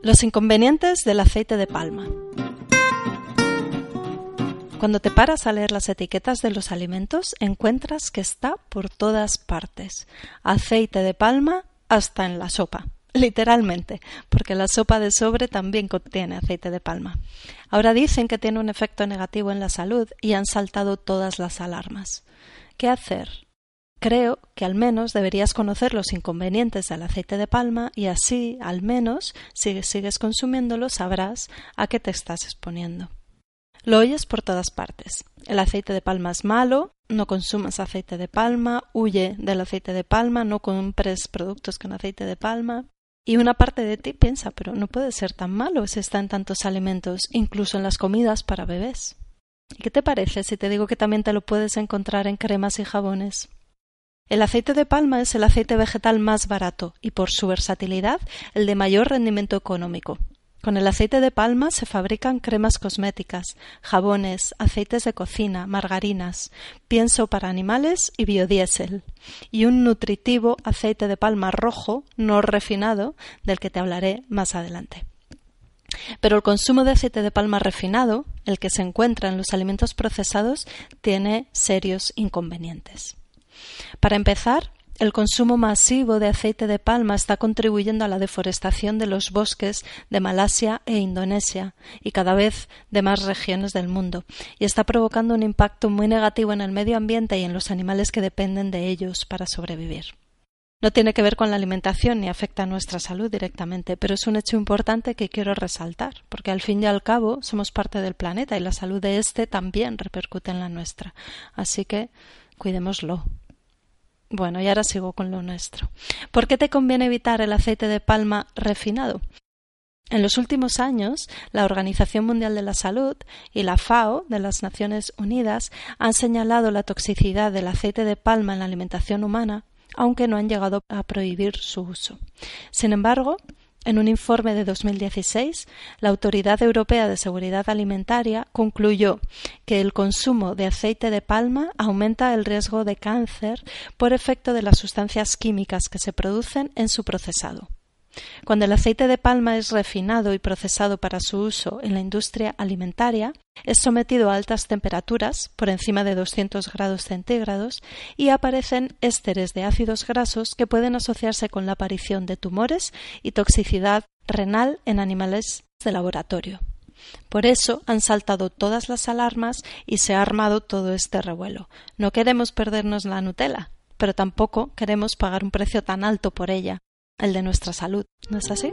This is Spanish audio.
Los inconvenientes del aceite de palma. Cuando te paras a leer las etiquetas de los alimentos, encuentras que está por todas partes. Aceite de palma hasta en la sopa. Literalmente, porque la sopa de sobre también contiene aceite de palma. Ahora dicen que tiene un efecto negativo en la salud y han saltado todas las alarmas. ¿Qué hacer? Creo que al menos deberías conocer los inconvenientes del aceite de palma y así, al menos, si sigues consumiéndolo, sabrás a qué te estás exponiendo. Lo oyes por todas partes. El aceite de palma es malo, no consumas aceite de palma, huye del aceite de palma, no compres productos con aceite de palma. Y una parte de ti piensa, pero no puede ser tan malo si está en tantos alimentos, incluso en las comidas para bebés. ¿Y qué te parece si te digo que también te lo puedes encontrar en cremas y jabones? El aceite de palma es el aceite vegetal más barato y por su versatilidad el de mayor rendimiento económico. Con el aceite de palma se fabrican cremas cosméticas, jabones, aceites de cocina, margarinas, pienso para animales y biodiesel, y un nutritivo aceite de palma rojo no refinado del que te hablaré más adelante. Pero el consumo de aceite de palma refinado, el que se encuentra en los alimentos procesados, tiene serios inconvenientes. Para empezar, el consumo masivo de aceite de palma está contribuyendo a la deforestación de los bosques de Malasia e Indonesia y cada vez de más regiones del mundo, y está provocando un impacto muy negativo en el medio ambiente y en los animales que dependen de ellos para sobrevivir. No tiene que ver con la alimentación ni afecta a nuestra salud directamente, pero es un hecho importante que quiero resaltar, porque al fin y al cabo somos parte del planeta y la salud de éste también repercute en la nuestra. Así que cuidémoslo. Bueno, y ahora sigo con lo nuestro. ¿Por qué te conviene evitar el aceite de palma refinado? En los últimos años, la Organización Mundial de la Salud y la FAO de las Naciones Unidas han señalado la toxicidad del aceite de palma en la alimentación humana, aunque no han llegado a prohibir su uso. Sin embargo, en un informe de 2016, la Autoridad Europea de Seguridad Alimentaria concluyó que el consumo de aceite de palma aumenta el riesgo de cáncer por efecto de las sustancias químicas que se producen en su procesado. Cuando el aceite de palma es refinado y procesado para su uso en la industria alimentaria, es sometido a altas temperaturas, por encima de 200 grados centígrados, y aparecen ésteres de ácidos grasos que pueden asociarse con la aparición de tumores y toxicidad renal en animales de laboratorio. Por eso han saltado todas las alarmas y se ha armado todo este revuelo. No queremos perdernos la Nutella, pero tampoco queremos pagar un precio tan alto por ella, el de nuestra salud. ¿No es así?